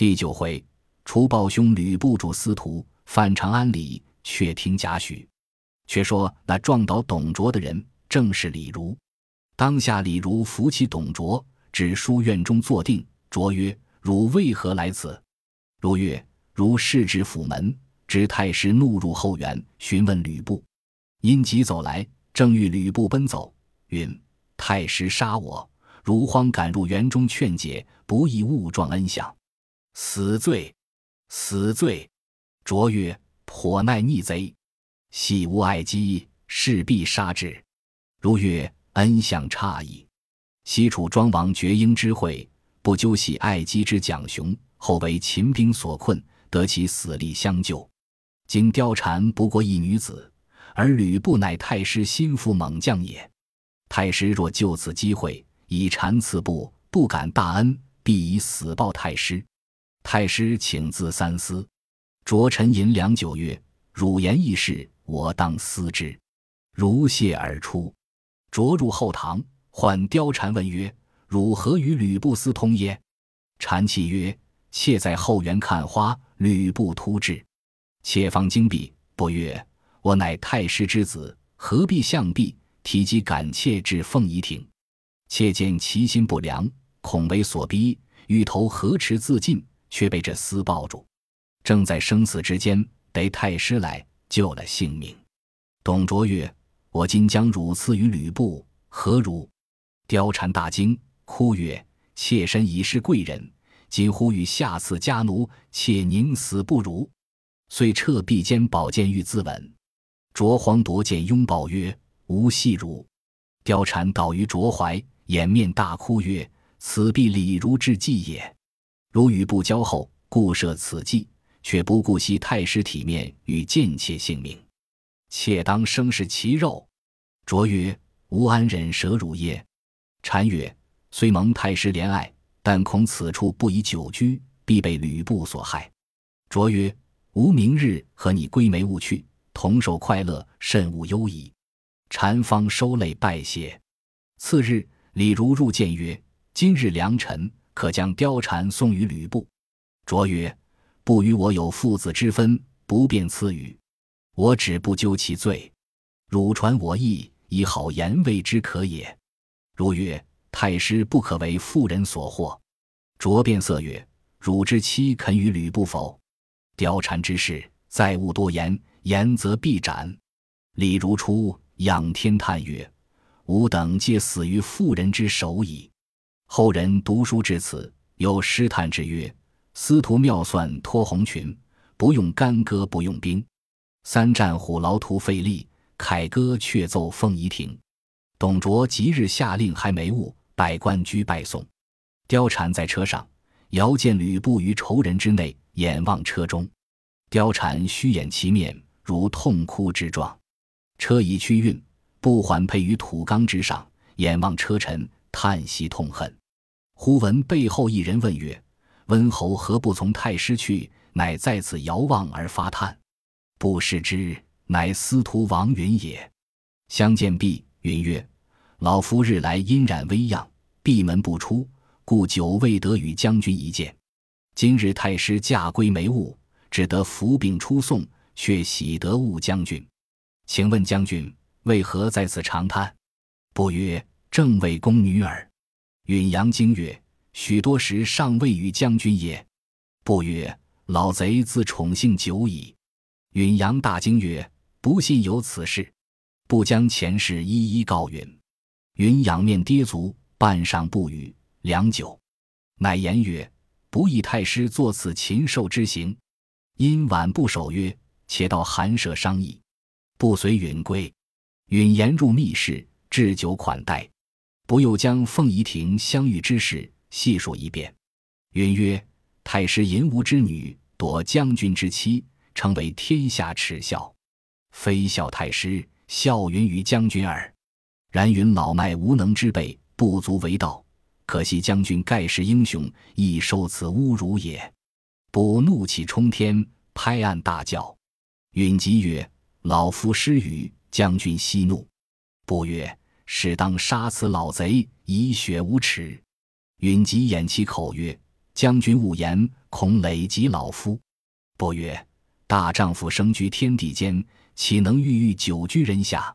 第九回，除暴兄吕布主司徒，犯长安里，却听贾诩。却说那撞倒董卓的人，正是李儒。当下李儒扶起董卓，至书院中坐定。卓曰：“汝为何来此？”如曰：“如视至府门，知太师怒入后园，询问吕布。因急走来，正遇吕布奔走，云：‘太师杀我！’如慌赶入园中劝解，不意误撞恩相，死罪，死罪。卓曰：‘颇耐逆贼，系无爱姬，势必杀之。’如曰。”恩相差异，西楚庄王绝缨之会，不究系爱姬之蒋雄，后为秦兵所困，得其死力相救。今貂蝉不过一女子，而吕布乃太师心腹猛将也。太师若就此机会以蝉刺布，不敢大恩，必以死报太师。太师请自三思。卓臣饮良久，曰：“汝言易事，我当思之。”如谢而出。着入后堂，唤貂蝉问曰：“汝何与吕布私通耶？”蝉泣曰：“妾在后园看花，吕布突至，妾方惊避。不曰：‘我乃太师之子，何必相避？’提及赶妾至凤仪亭，妾见其心不良，恐为所逼，欲投河池自尽，却被这厮抱住，正在生死之间，得太师来救了性命。”董卓曰。我今将汝赐与吕布，何如？貂蝉大惊，哭曰：“妾身已是贵人，今呼与下赐家奴，妾宁死不如。”遂撤臂间宝剑欲自刎。卓皇夺剑拥抱曰：“吾系汝。”貂蝉倒于卓怀，掩面大哭曰：“此必李儒之计也。如与不交后，故设此计，却不顾惜太师体面与贱妾性命。”妾当生食其肉。卓曰：“吾安忍舍汝耶？”单曰：“虽蒙太师怜爱，但恐此处不宜久居，必被吕布所害。”卓曰：“吾明日和你归梅勿去，同守快乐，甚勿忧矣。”禅方收泪拜谢。次日，李儒入见曰：“今日良辰，可将貂蝉送与吕布。”卓曰：“不与我有父子之分，不便赐予。”我只不究其罪，汝传我意，以好言为之可也。如曰：“太师不可为妇人所惑。”卓变色曰：“汝之妻肯与吕布否？”貂蝉之事，再勿多言，言则必斩。李如初仰天叹曰：“吾等皆死于妇人之手矣。”后人读书至此，有诗叹之曰：“司徒妙算脱红裙，不用干戈不用兵。”三战虎牢徒费力，凯歌却奏凤仪亭。董卓即日下令还眉物，百官居拜送。貂蝉在车上，遥见吕布于仇人之内，眼望车中。貂蝉虚掩其面，如痛哭之状。车已驱运，不缓配于土冈之上，眼望车尘，叹息痛恨。忽闻背后一人问曰：“温侯何不从太师去？”乃在此遥望而发叹。不识之，乃司徒王允也。相见毕，允曰：“老夫日来阴染微恙，闭门不出，故久未得与将军一见。今日太师驾归没误，只得伏病出送，却喜得误将军。请问将军为何在此长叹？”不曰：“正为宫女耳。”允阳惊曰：“许多时尚未与将军也。”不曰：“老贼自宠幸久矣。”允阳大惊曰：“不信有此事，不将前事一一告允。”允仰面跌足，半晌不语。良久，乃言曰：“不义太师作此禽兽之行，因晚不守约，且到寒舍商议。”不随允归。允言入密室，置酒款待，不又将凤仪亭相遇之事细述一遍。允曰：“太师淫无之女，夺将军之妻。”成为天下耻笑，非笑太师，笑云于将军耳。然云老迈无能之辈，不足为道。可惜将军盖世英雄，亦受此侮辱也。不怒气冲天，拍案大叫。允急曰：“老夫失语，将军息怒。”不曰：“适当杀此老贼，以雪无耻。”允吉掩其口曰：“将军勿言，恐累及老夫。不曰：“大丈夫生居天地间，岂能郁郁久居人下？”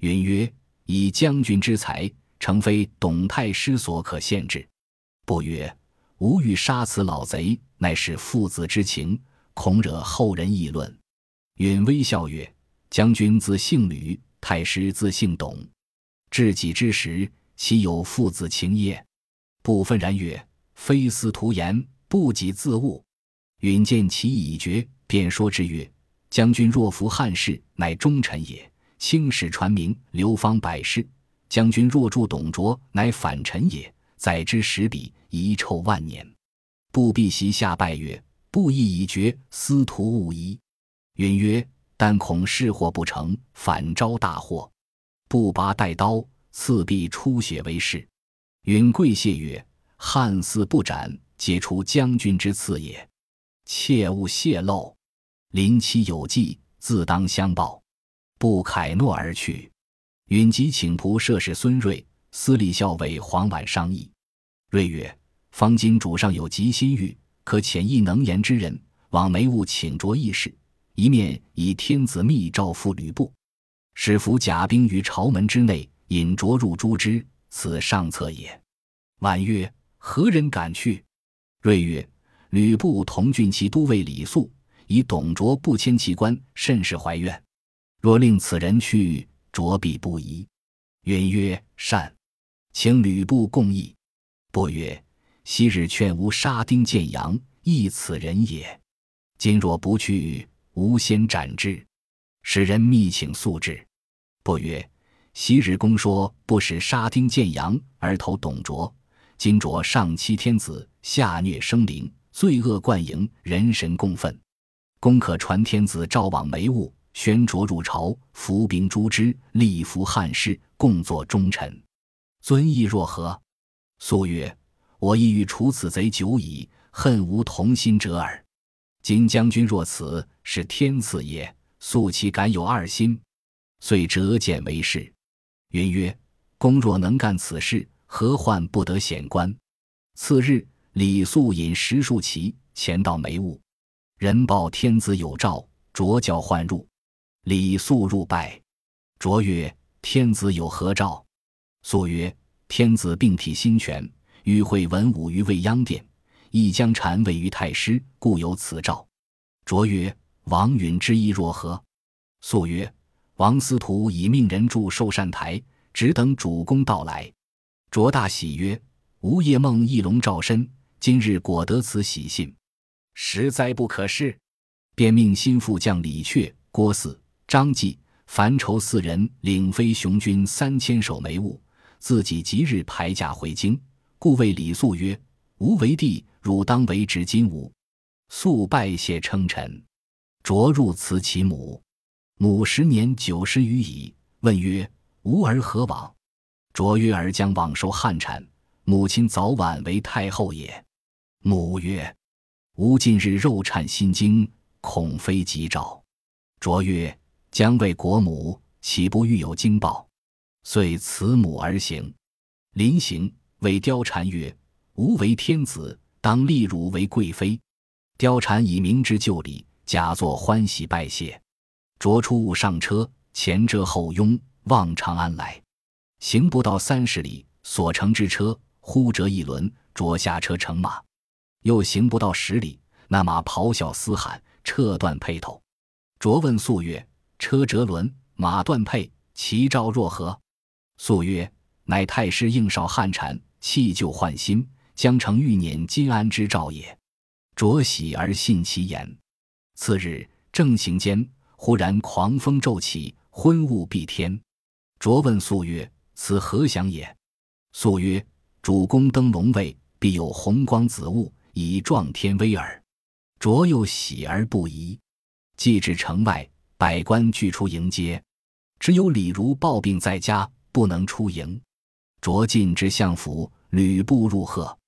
允曰：“以将军之才，诚非董太师所可限制。”不曰：“吾欲杀此老贼，乃是父子之情，恐惹后人议论。”允微笑曰：“将军自姓吕，太师自姓董，至己之时，岂有父子情耶？”不愤然曰：“非司徒言，不己自悟。”允见其意已决，便说之曰：“将军若服汉室，乃忠臣也。”青史传名，流芳百世。将军若助董卓，乃反臣也。载之史笔，遗臭万年。不必席下拜曰：“不义已决，司徒勿疑。”允曰：“但恐事祸不成，反招大祸。”不拔带刀，刺必出血为誓。允跪谢曰：“汉嗣不斩，皆出将军之赐也，切勿泄露。临期有计，自当相报。”不凯诺而去，允即请仆射使孙瑞、司礼校尉黄婉商议。瑞曰：“方今主上有急心欲，可遣一能言之人往梅坞请着议事，一面以天子密诏付吕布，使伏甲兵于朝门之内，引着入诛之。此上策也。”婉曰：“何人敢去？”瑞曰：“吕布同郡骑都尉李肃，以董卓不迁其官，甚是怀怨。”若令此人去，卓必不疑。允曰：“善。”请吕布共议。不曰：“昔日劝吾杀丁建阳，亦此人也。今若不去，吾先斩之。”使人密请速至。不曰：“昔日公说不使杀丁建阳而投董卓，今卓上欺天子，下虐生灵，罪恶贯盈，人神共愤。公可传天子诏往梅坞。”宣卓入朝，伏兵诛之，立服汉室，共作忠臣。尊意若何？肃曰：“我意欲除此贼久矣，恨无同心者耳。今将军若此，是天赐也。肃岂敢有二心？”遂折剑为誓。云曰：“公若能干此事，何患不得显官？”次日，李肃引十数骑前到梅坞，人报天子有诏，卓教唤入。李肃入拜，卓曰：“天子有何诏？”肃曰：“天子病体心全，欲会文武于未央殿，亦将禅位于太师，故有此诏。”卓曰：“王允之意若何？”肃曰：“王司徒已命人筑寿善台，只等主公到来。”卓大喜曰：“吾夜梦翼龙照身，今日果得此喜信，实在不可失！”便命心腹将李榷、郭汜。张继、樊稠四人领飞雄军三千守梅坞，自己即日排驾回京。故谓李肃曰：“吾为帝，汝当为执金吾。”肃拜谢称臣。卓入辞其母，母时年九十余矣。问曰：“吾儿何往？”卓曰：“儿将往受汉产，母亲早晚为太后也。”母曰：“吾近日肉颤心惊，恐非吉兆。”卓曰。将为国母，岂不欲有惊报？遂辞母而行。临行，谓貂蝉曰：“吾为天子，当立汝为贵妃。”貂蝉以明之就礼，假作欢喜拜谢。着出午上车，前遮后拥，望长安来。行不到三十里，所乘之车忽折一轮，着下车乘马。又行不到十里，那马咆哮嘶喊，撤断辔头。着问素曰：车折轮，马断辔，其兆若何？素曰：“乃太师应少汉产，弃旧换新，将成欲辇金安之兆也。”卓喜而信其言。次日正行间，忽然狂风骤起，昏雾蔽天。卓问肃曰：“此何祥也？”肃曰：“主公登龙位，必有红光紫雾，以壮天威耳。”卓又喜而不疑。既至城外。百官俱出迎接，只有李儒抱病在家，不能出迎。卓进之相府，吕布入贺。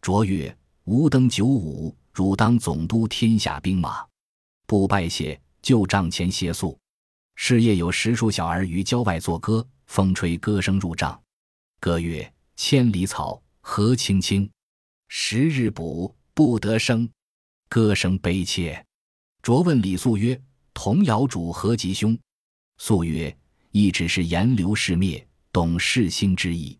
卓曰：“吾登九五，汝当总督天下兵马。”不拜谢，就帐前歇宿。是夜有十数小儿于郊外作歌，风吹歌声入帐。歌曰：“千里草，何青青；十日卜，不得生。歌声悲切。卓问李肃曰：“童谣主何吉凶？”肃曰：“亦只是言流世灭，懂世兴之意。”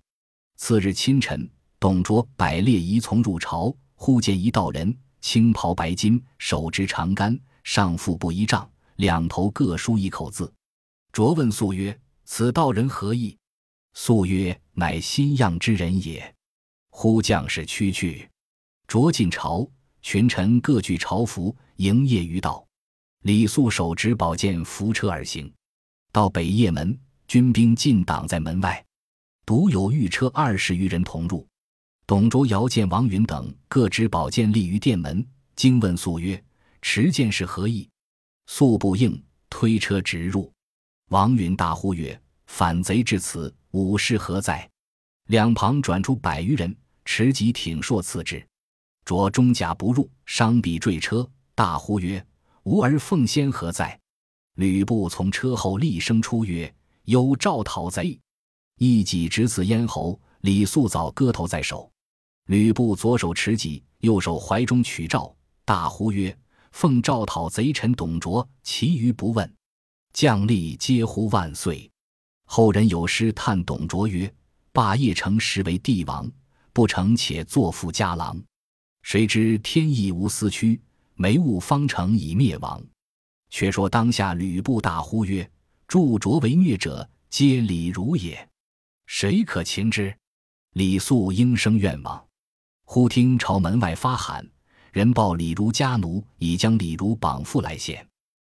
次日清晨，董卓百列仪从入朝，忽见一道人，青袍白巾，手执长杆，上腹部一丈，两头各书一口字。卓问肃曰：“此道人何意？”肃曰：“乃新样之人也。”呼将士趋去。卓进朝，群臣各具朝服，迎谒于道。李肃手执宝剑，扶车而行。到北掖门，军兵尽挡在门外，独有御车二十余人同入。董卓、姚建、王允等各执宝剑立于殿门，惊问肃曰：“持剑是何意？”素不应，推车直入。王允大呼曰：“反贼至此，武士何在？”两旁转出百余人，持戟挺槊刺之。卓中甲不入，伤臂坠车，大呼曰：“吾儿奉先何在？”吕布从车后厉声出曰：“有赵讨贼！”一戟直刺咽喉，李肃早割头在手。吕布左手持戟，右手怀中取赵，大呼曰：“奉赵讨贼臣董卓！”其余不问。将吏皆呼万岁。后人有诗叹董卓曰：“霸业成实为帝王，不成且作父家郎。谁知天意无私屈，没物方成以灭亡。”却说当下吕布大呼曰：“助卓为虐者，皆李儒也。谁可擒之？”李肃应声愿往。忽听朝门外发喊，人报李儒家奴已将李儒绑缚来献。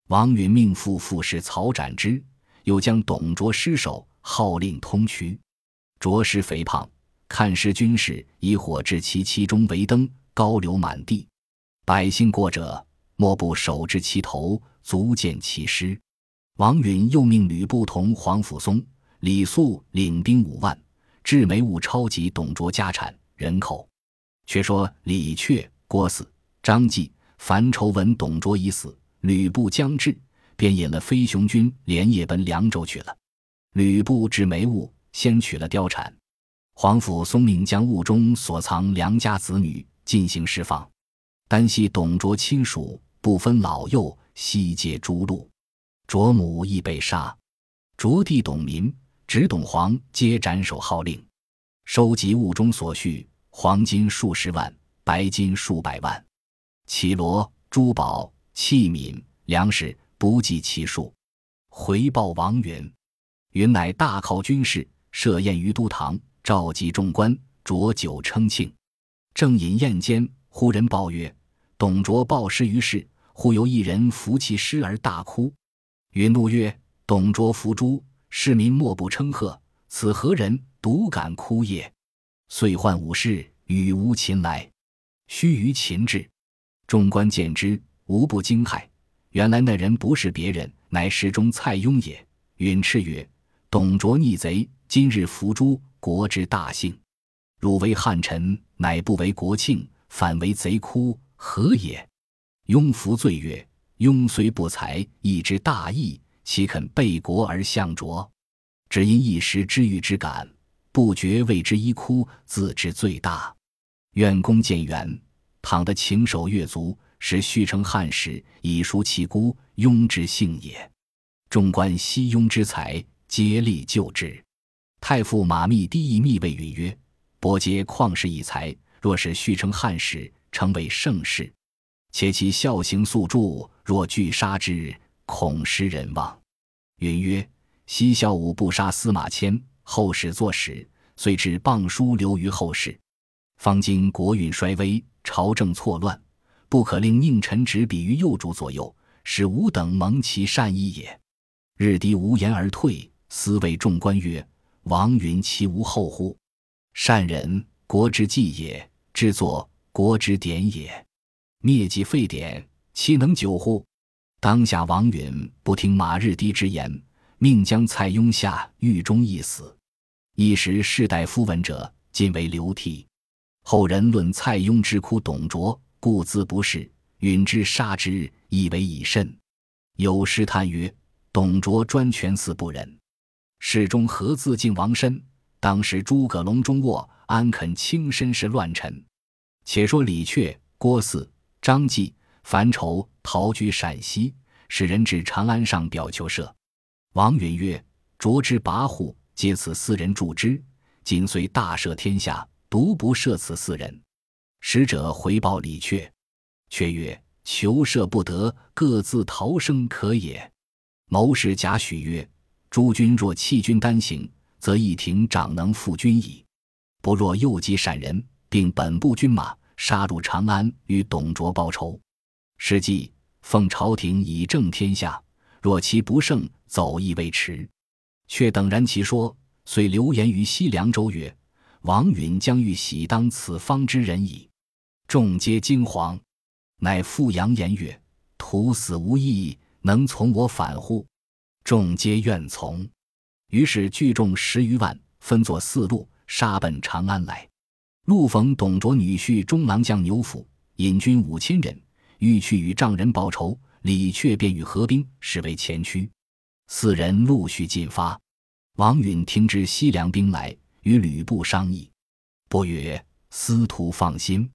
王允命妇副使曹斩之，又将董卓尸首号令通衢。卓尸肥胖，看尸军士以火置其其中为灯，高流满地。百姓过者，莫不手执其头，足见其尸。王允又命吕布同黄甫松、李肃领兵五万，至眉物抄集董卓家产人口。却说李榷、郭汜、张济、樊稠闻董卓已死。吕布将至，便引了飞熊军连夜奔凉州去了。吕布至眉坞，先取了貂蝉。皇甫嵩命将坞中所藏良家子女进行释放，单系董卓亲属，不分老幼，悉皆诛戮。卓母亦被杀。卓弟董民、侄董黄皆斩首号令，收集坞中所需，黄金数十万，白金数百万，绮罗、珠宝。器皿、粮食不计其数，回报王允。允乃大犒军士，设宴于都堂，召集众官，酌酒称庆。正饮宴间，忽人报曰：“董卓暴尸于市，忽有一人扶其尸而大哭。”允怒曰：“董卓伏诛，市民莫不称贺，此何人独敢哭也？”遂唤武士与吴秦来，须臾秦至，众官见之。无不惊骇，原来那人不是别人，乃史中蔡邕也。允斥曰：“董卓逆贼，今日伏诛，国之大幸。汝为汉臣，乃不为国庆，反为贼哭，何也？”邕服罪曰：“邕虽不才，亦知大义，岂肯背国而向卓？只因一时之欲之感，不觉为之一哭，自知罪大。愿公见远，倘得请守越族。”使续成汉室，以赎其孤，庸之幸也。众观西雍之才，竭力救之。太傅马密低议密谓允曰：“伯皆旷世异才，若是续成汉室，成为盛世，且其孝行素著，若拒杀之，恐失人望。”允曰：“昔孝武不杀司马迁，后世作史，遂至谤书流于后世。方今国运衰微，朝政错乱。”不可令佞臣执笔于幼主左右，使吾等蒙其善意也。日低无言而退，思谓众官曰：“王允其无后乎？善人，国之计也；制作，国之典也。灭即废典，其能久乎？”当下王允不听马日低之言，命将蔡邕下狱中缢死。一时士大夫闻者，尽为流涕。后人论蔡邕之哭董卓。故自不是，允之杀之，以为以甚。有诗叹曰：“董卓专权似不忍，世中何自尽王身？当时诸葛隆中卧，安肯轻身是乱臣？”且说李榷、郭汜、张济、樊稠逃居陕西，使人至长安上表求赦。王允曰：“卓之跋扈，皆此四人助之。今虽大赦天下，独不赦此四人。”使者回报李榷，却曰：“求赦不得，各自逃生可也。”谋士贾诩曰：“诸君若弃军单行，则一庭长能负君矣。不若诱击闪人，并本部军马，杀入长安，与董卓报仇。是计奉朝廷以正天下。若其不胜，走亦未迟。”却等然其说，遂流言于西凉州曰：“王允将欲喜当此方之人矣。”众皆惊惶，乃复扬言曰：“徒死无益。”能从我反乎？众皆愿从。于是聚众十余万，分作四路，杀奔长安来。路逢董卓女婿中郎将牛辅，引军五千人，欲去与丈人报仇。李榷便与合兵，使为前驱。四人陆续进发。王允听知西凉兵来，与吕布商议。不曰：“司徒放心，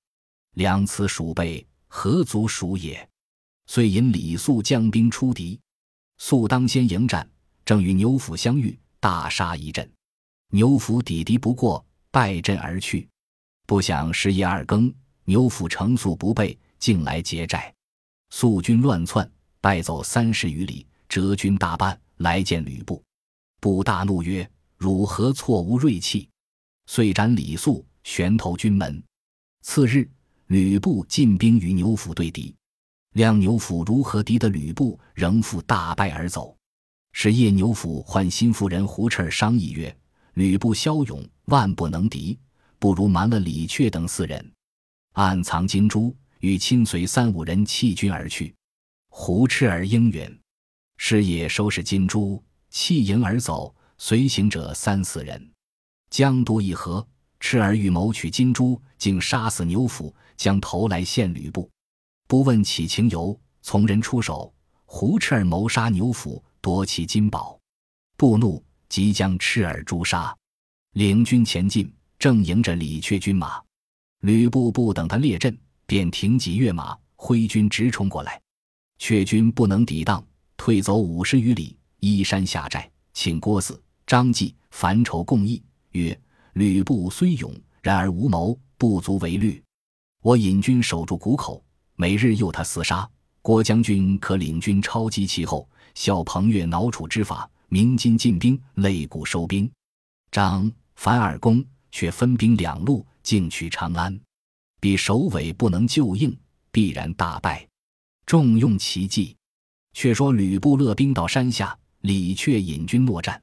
两此鼠辈，何足鼠也？”遂引李肃将兵出敌，肃当先迎战，正与牛辅相遇，大杀一阵。牛辅抵敌不过，败阵而去。不想时夜二更，牛辅乘速不备，竟来劫寨。肃军乱窜，败走三十余里，折军大半，来见吕布。布大怒曰：“汝何错无锐气？”遂斩李肃，悬头军门。次日，吕布进兵与牛辅对敌。亮牛辅如何敌得吕布，仍复大败而走。是夜，牛辅唤新夫人胡赤儿商议曰：“吕布骁勇，万不能敌，不如瞒了李榷等四人，暗藏金珠，与亲随三五人弃军而去。”胡赤儿应允。是夜收拾金珠，弃营而走，随行者三四人。江都一合，赤儿欲谋取金珠，竟杀死牛辅，将头来献吕布。不问起情由，从人出手，胡赤儿谋杀牛辅，夺其金宝。布怒，即将赤儿诛杀。领军前进，正迎着李阙军马。吕布不等他列阵，便停戟跃马，挥军直冲过来。却军不能抵挡，退走五十余里，依山下寨，请郭汜、张继、樊稠共议曰：“吕布虽勇，然而无谋，不足为虑。我引军守住谷口。”每日诱他厮杀，郭将军可领军超击其后，效彭越挠楚之法，鸣金进兵，擂鼓收兵。张、樊二公却分兵两路，进取长安。彼首尾不能救应，必然大败。重用奇计。却说吕布勒兵到山下，李榷引军落战，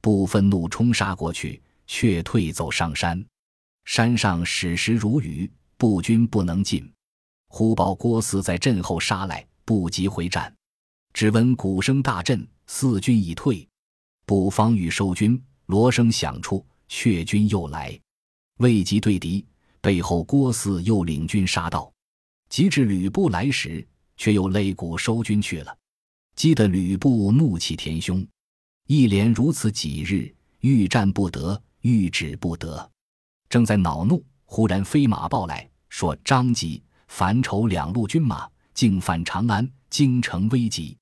不愤怒冲杀过去，却退走上山。山上矢石如雨，步军不能进。忽报郭汜在阵后杀来，不及回战。只闻鼓声大震，四军已退。不方欲收军，锣声响处，却军又来，未及对敌，背后郭汜又领军杀到。及至吕布来时，却又擂鼓收军去了。激得吕布怒气填胸，一连如此几日，欲战不得，欲止不得。正在恼怒，忽然飞马报来说：“张吉。”樊稠两路军马竟犯长安，京城危急，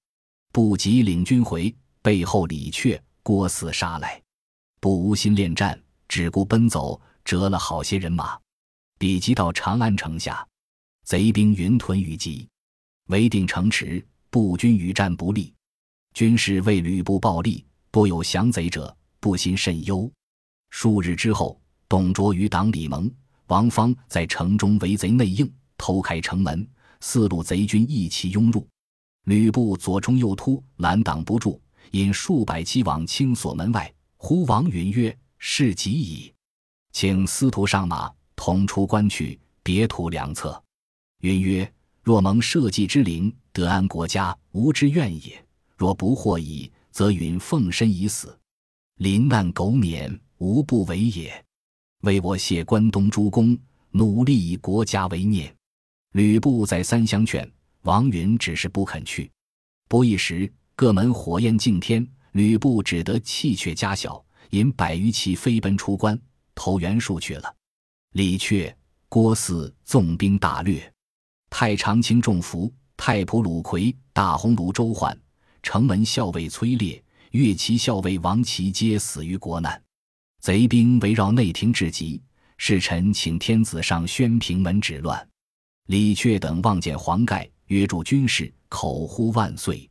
不及领军回，背后李榷、郭汜杀来，不无心恋战，只顾奔走，折了好些人马。比及到长安城下，贼兵云屯雨集，围定城池，步军与战不利。军士为吕布暴力，多有降贼者，不心甚忧。数日之后，董卓与党李蒙、王方在城中围贼内应。偷开城门，四路贼军一齐拥入，吕布左冲右突，拦挡不住，引数百骑往青锁门外。呼王允曰：“事急矣，请司徒上马，同出关去，别图良策。”允曰：“若蒙社稷之灵，得安国家，无之怨也；若不获矣，则允奉身以死，临难苟免，无不为也。为我谢关东诸公，努力以国家为念。”吕布再三相劝，王允只是不肯去。不一时，各门火焰敬天，吕布只得弃却家小，引百余骑飞奔出关，投袁术去了。李榷、郭汜纵兵大掠，太常卿中伏，太仆鲁奎、大鸿胪周焕、城门校尉崔烈、乐骑校尉王琦皆死于国难。贼兵围绕内廷至极，使臣请天子上宣平门止乱。李榷等望见黄盖，约驻军士，口呼万岁。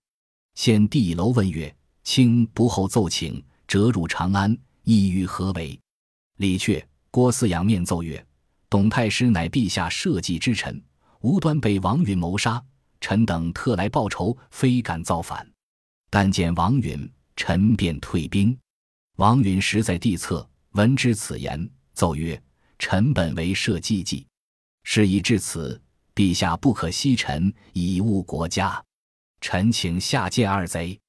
献帝楼问曰：“卿不候奏请，折入长安，意欲何为？”李榷、郭汜仰面奏曰：“董太师乃陛下社稷之臣，无端被王允谋杀，臣等特来报仇，非敢造反。但见王允，臣便退兵。”王允实在地侧，闻之此言，奏曰：“臣本为社稷计，事已至此，陛下不可惜臣以误国家。臣请下界二贼。”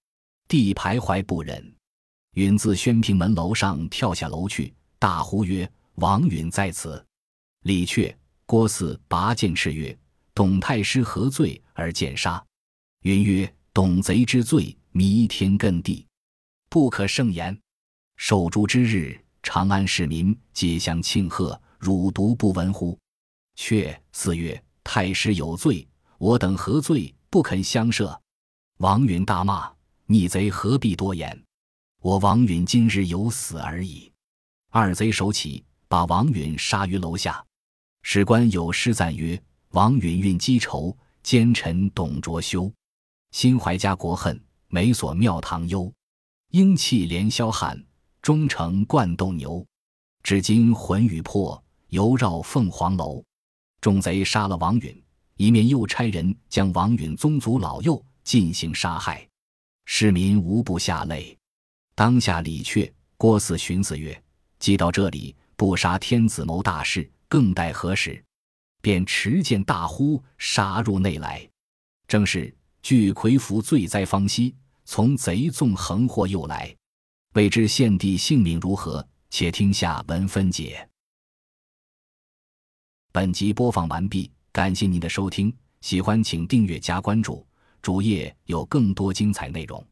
帝徘徊不忍，允自宣平门楼上跳下楼去。大呼曰：“王允在此！”李榷、郭汜拔剑叱曰：“董太师何罪而剑杀？”允曰：“董贼之罪，弥天艮地，不可胜言。守株之日，长安市民皆相庆贺，汝独不闻乎？”却四曰：“太师有罪，我等何罪？不肯相赦。”王允大骂：“逆贼何必多言？我王允今日有死而已。”二贼手起，把王允杀于楼下。史官有诗赞曰：“王允运积仇，奸臣董卓休。心怀家国恨，每所庙堂忧。英气连霄汉，忠诚贯斗牛。至今魂与魄，犹绕凤凰楼。”众贼杀了王允，一面又差人将王允宗族老幼进行杀害，市民无不下泪。当下李榷、郭汜寻思曰：既到这里，不杀天子谋大事，更待何时？便持剑大呼，杀入内来。正是巨魁服，罪灾方息，从贼纵横祸又来。未知献帝性命如何？且听下文分解。本集播放完毕，感谢您的收听，喜欢请订阅加关注，主页有更多精彩内容。